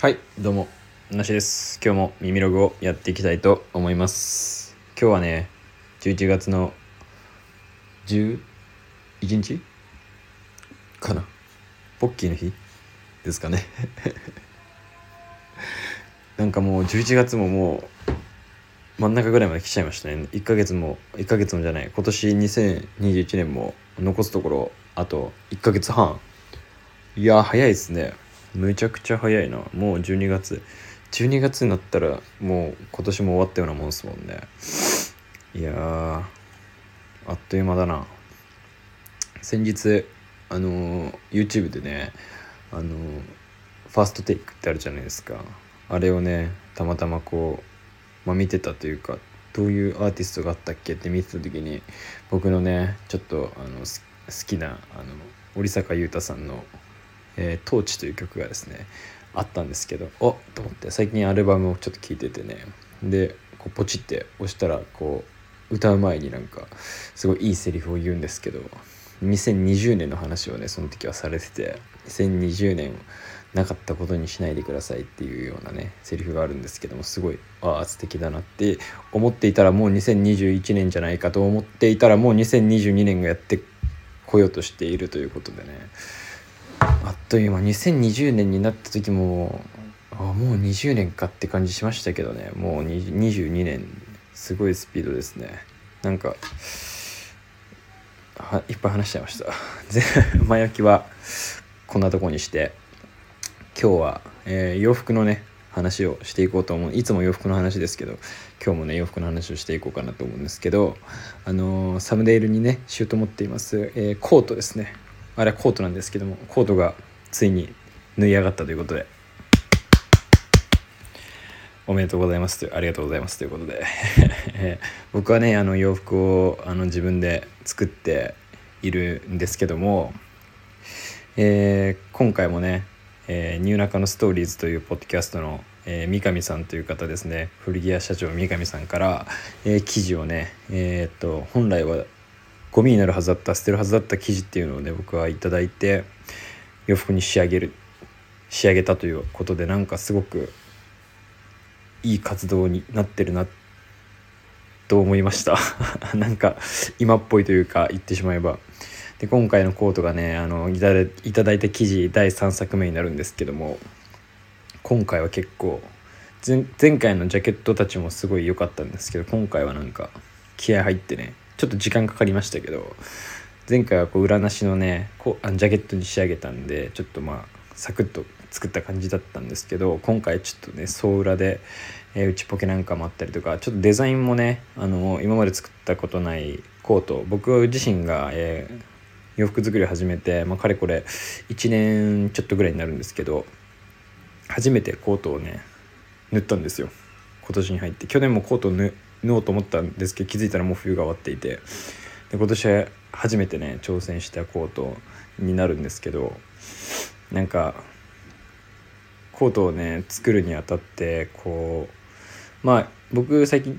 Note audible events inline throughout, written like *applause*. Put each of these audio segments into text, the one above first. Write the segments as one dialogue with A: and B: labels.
A: はいどうもなしです。今日も耳ログをやっていきたいと思います。今日はね11月の11日かな。ポッキーの日ですかね。*laughs* なんかもう11月ももう真ん中ぐらいまで来ちゃいましたね。1ヶ月も1ヶ月もじゃない。今年2021年も残すところあと1ヶ月半。いや早いですね。むちゃくちゃ早いな。もう12月12月になったらもう今年も終わったようなもんですもんね。いやーあっという間だな。先日あのー YouTube でねあのーファーストテイクってあるじゃないですか。あれをねたまたまこう、まあ、見てたというかどういうアーティストがあったっけ？って見てた時に僕のねちょっとあの好きなあの織坂優太さんの「えー、トーチ」という曲がですねあったんですけどおっと思って最近アルバムをちょっと聴いててねでこうポチって押したらこう歌う前になんかすごいいいセリフを言うんですけど2020年の話をねその時はされてて2020年なかったことにしないでくださいっていうようなねセリフがあるんですけどもすごいああ素敵だなって思っていたらもう2021年じゃないかと思っていたらもう2022年がやってこようとしているということでねあっという間。2020年になった時もあもう20年かって感じしましたけどね。もう22年すごいスピードですね。なんかはいっぱい話しちゃいました。*laughs* 前置きはこんなとこにして。今日は、えー洋服のね話をしていこうと思う。いつも洋服の話ですけど今日もね洋服の話をしていこうかなと思うんですけどあのーサムネイルにねしようと思っています、えーコートですね。あれはコートなんですけどもコートがついに縫い上がったということで。おめでとうございますとありがとうございますということで。*laughs* 僕はねあの洋服をあの自分で作っているんですけども、えー今回もね「えーニューナカのストーリーズ」というポッドキャストの、えー三上さんという方ですね。古着屋社長三上さんから、え記事をねえっと本来はゴミになるはずだった捨てるはずだった生地っていうのをね僕はいいて洋服に仕上げる仕上げたということでなんかすごくいい活動になってるなと思いました。*laughs* なんか今っぽいというか言ってしまえば。で今回のコートがねあのいただいただいた記事第3作目になるんですけども今回は結構前前回のジャケットたちもすごい良かったんですけど今回はなんか気合入ってねちょっと時間かかりましたけど前回はこう裏なしのねこうあジャケットに仕上げたんでちょっとまあサクッと作った感じだったんですけど今回ちょっとね総裏で、えー内ポケなんかもあったりとかちょっとデザインもねあの今まで作ったことないコート僕自身が、えー洋服作りを始めて、まあ、かれこれ1年ちょっとぐらいになるんですけど初めてコートをね縫ったんですよ。今年に入って。去年もコートを縫縫おうと思ったんですけど気づいたらもう冬が終わっていてで今年初めてね挑戦したコートになるんですけどなんかコートをね作るにあたってこうまあ僕最近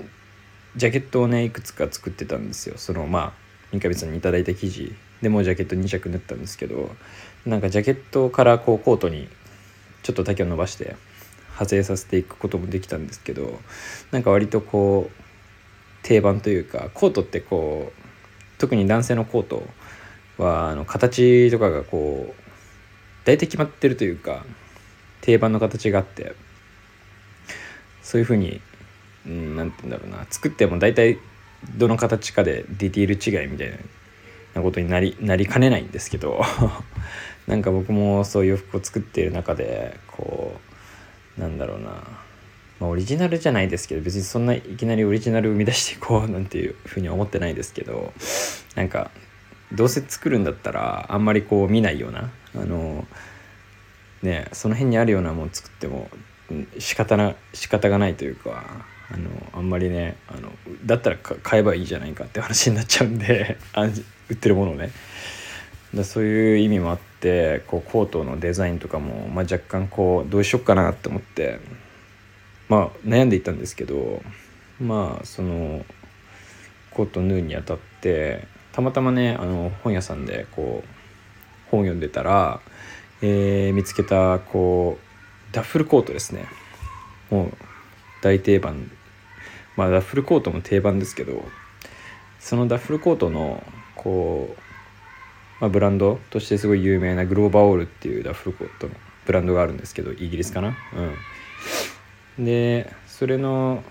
A: ジャケットをねいくつか作ってたんですよ。そのまあ三上さんに頂いた生地でもうジャケット2着縫ったんですけどなんかジャケットからこうコートにちょっと丈を伸ばして派生させていくこともできたんですけどなんか割とこう定番というかコートってこう特に男性のコートはあの形とかがこう大体決まってるというか定番の形があってそういうふうにうんなんて言うんだろうな作っても大体どの形かでディティール違いみたいなことになりなりかねないんですけど *laughs* なんか僕もそういう服を作っている中でこうなんだろうな、まあ、オリジナルじゃないですけど別にそんないきなりオリジナル生み出していこうなんていうふうには思ってないですけどなんかどうせ作るんだったらあんまりこう見ないようなあのねその辺にあるようなもの作っても仕方な仕方がないというかあのあんまりねあのだったら買えばいいじゃないかって話になっちゃうんで *laughs* 売ってるものをね。だそういう意味もあってこうコートのデザインとかも、まあ、若干こうどうしよっかなって思ってまあ悩んでいたんですけどまあそのコート縫うにあたってたまたまねあの本屋さんでこう本読んでたら、えー見つけたこうダッフルコートですね。もう大定番。まあダッフルコートも定番ですけどそのダッフルコートのこう、まあ、ブランドとしてすごい有名なグローバーオールっていうダッフルコートのブランドがあるんですけどイギリスかな？うん。でそれの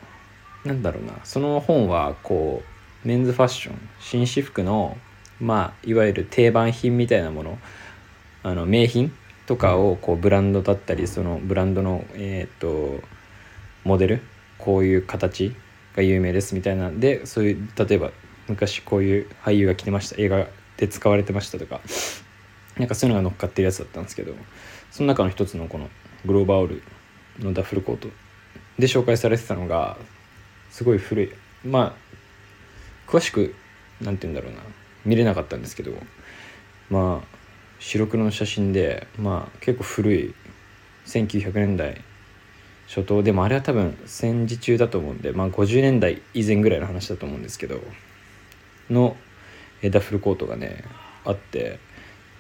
A: なんだろうなその本はこうメンズファッション紳士服のまあいわゆる定番品みたいなものあの名品とかをこうブランドだったりそのブランドのえっ、とモデルこういう形が有名ですみたいな。んでそういう例えば昔こういう俳優が着てました映画で使われてましたとかなんかそういうのが乗っかってるやつだったんですけどその中の一つのこのグローバーオールのダッフルコートで紹介されてたのがすごい古い。まあ詳しく何て言うんだろうな。見れなかったんですけどまあ白黒の写真でまあ結構古い。1900年代初頭でもあれは多分戦時中だと思うんでまあ50年代以前ぐらいの話だと思うんですけどのダッフルコートがねあって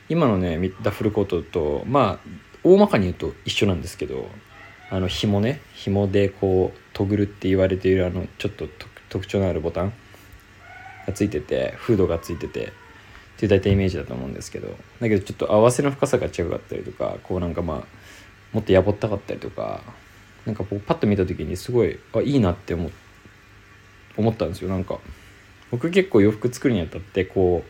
A: 今のねダッフルコートとまあ大まかに言うと一緒なんですけどあの紐ね紐でこうトグルって言われているあのちょっと特徴のあるボタンがついててフードがついててっていう大体イメージだと思うんですけどだけどちょっと合わせの深さが違かったりとかこうなんかまあもっとやぼったかったりとかなんかこうパッと見た時にすごいあいいなって思ったんですよ。なんか僕結構洋服作るにあたってこ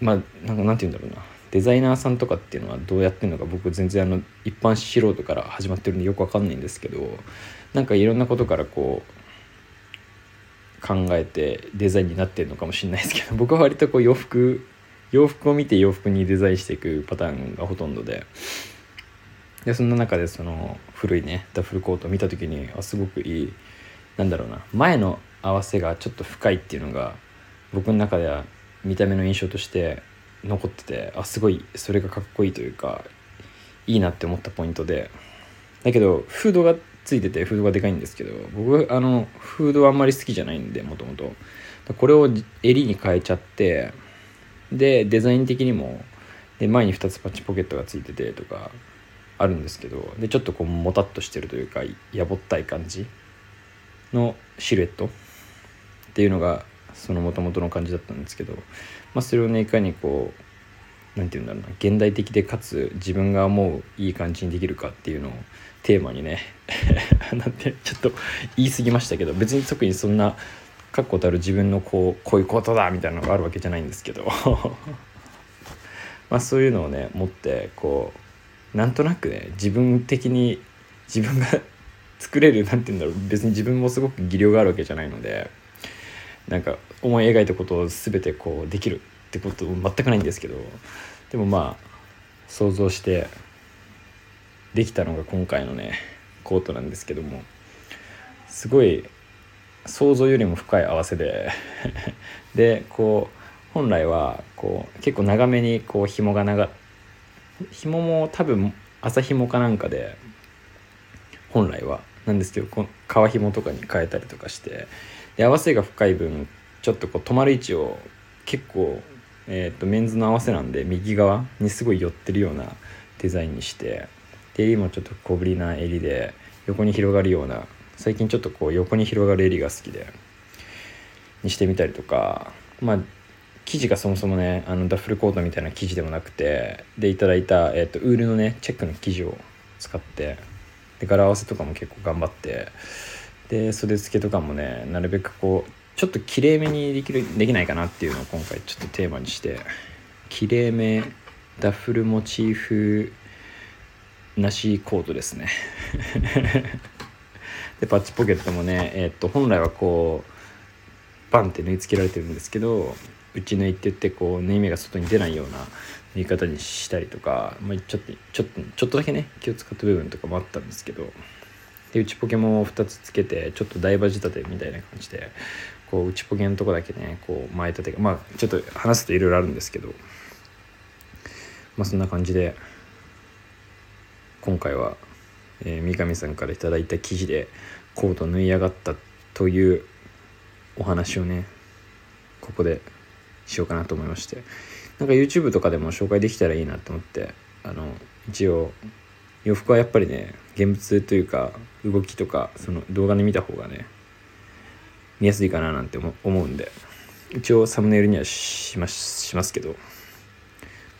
A: うまあなんかなんて言うんだろうな。デザイナーさんとかっていうのはどうやってるのか僕全然あの一般素人から始まってるんでよくわかんないんですけどなんかいろんなことからこう考えてデザインになってるのかもしれないですけど *laughs* 僕は割とこう洋服洋服を見て洋服にデザインしていくパターンがほとんどででそんな中でその古いねダッフルコートを見た時にあすごくいいなんだろうな前の合わせがちょっと深いっていうのが僕の中では見た目の印象として残っててあすごいそれがかっこいいというかいいなって思ったポイントで。だけどフードがついててフードがでかいんですけど僕あのフードはあんまり好きじゃないんでもともと。これを襟に変えちゃってでデザイン的にもで前に2つパッチポケットがついててとかあるんですけどでちょっとこうもたっとしてるというかやぼったい感じのシルエットっていうのがそのもともとの感じだったんですけど、まあ、それをねいかにこう何て言うんだろうな現代的でかつ自分が思ういい感じにできるかっていうのをテーマにね *laughs* なんてちょっと言い過ぎましたけど別に特にそんな確固たる自分のこうこういうことだみたいなのがあるわけじゃないんですけど *laughs* まあそういうのをね持ってこうなんとなくね自分的に自分が作れる何て言うんだろう別に自分もすごく技量があるわけじゃないのでなんか思い描いたことを全てこうできるってこと全くないんですけどでもまあ想像してできたのが今回のねコートなんですけどもすごい想像よりも深い合わせで *laughs* でこう本来はこう結構長めにこう紐が長紐も多分麻紐かなんかで本来は。なんですけどこの皮紐とかに変えたりとかしてで合わせが深い分ちょっとこう止まる位置を結構、えーと、メンズの合わせなんで右側にすごい寄ってるようなデザインにしてで襟もちょっと小ぶりな襟で横に広がるような最近ちょっとこう横に広がる襟が好きでにしてみたりとかまあ生地がそもそもねあのダッフルコートみたいな生地でもなくてでいただいた、えーと、ウールのねチェックの生地を使ってで柄合わせとかも結構頑張ってで袖付けとかもねなるべくこうちょっときれいめにできるできないかなっていうのを今回ちょっとテーマにしてきれいめダッフルモチーフなしコートですね。*laughs* でパッチポケットもね、えー、っと本来はこうバンって縫い付けられてるんですけど打ち抜いてってこう縫い目が外に出ないような縫い方にしたりとか、まあ、ちょっとちょっとちょっとだけね気を使った部分とかもあったんですけどで内ポケも2つつけてちょっと台場仕立てみたいな感じでこう内ポケのとこだけねこう前立てがまあちょっと話すといろいろあるんですけどまあそんな感じで今回は、えー、三上さんから頂いた記事でコート縫い上がったというお話をねここでしようかなと思いましてなんか YouTube とかでも紹介できたらいいなと思ってあの一応洋服はやっぱりね現物というか動きとかその動画で見た方がね見やすいかななんて思うんで。一応サムネイルにはしますしますけど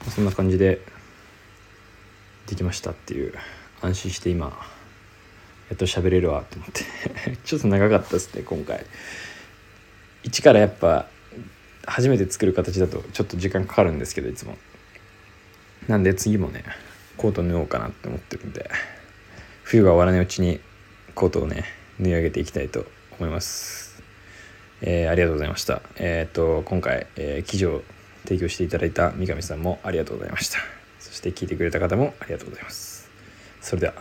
A: そんな感じでできましたっていう安心して今やっと喋れるわと思って。*laughs* ちょっと長かったですね今回。一からやっぱ初めて作る形だとちょっと時間かかるんですけどいつも。なんで次もねコート縫おうかなって思ってるんで冬が終わらないうちにコートをね縫い上げていきたいと思います。えー、ありがとうございました。えっ、と今回、えー、記事を提供していただいた三上さんもありがとうございました。そして聞いてくれた方もありがとうございます。それでは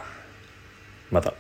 A: また。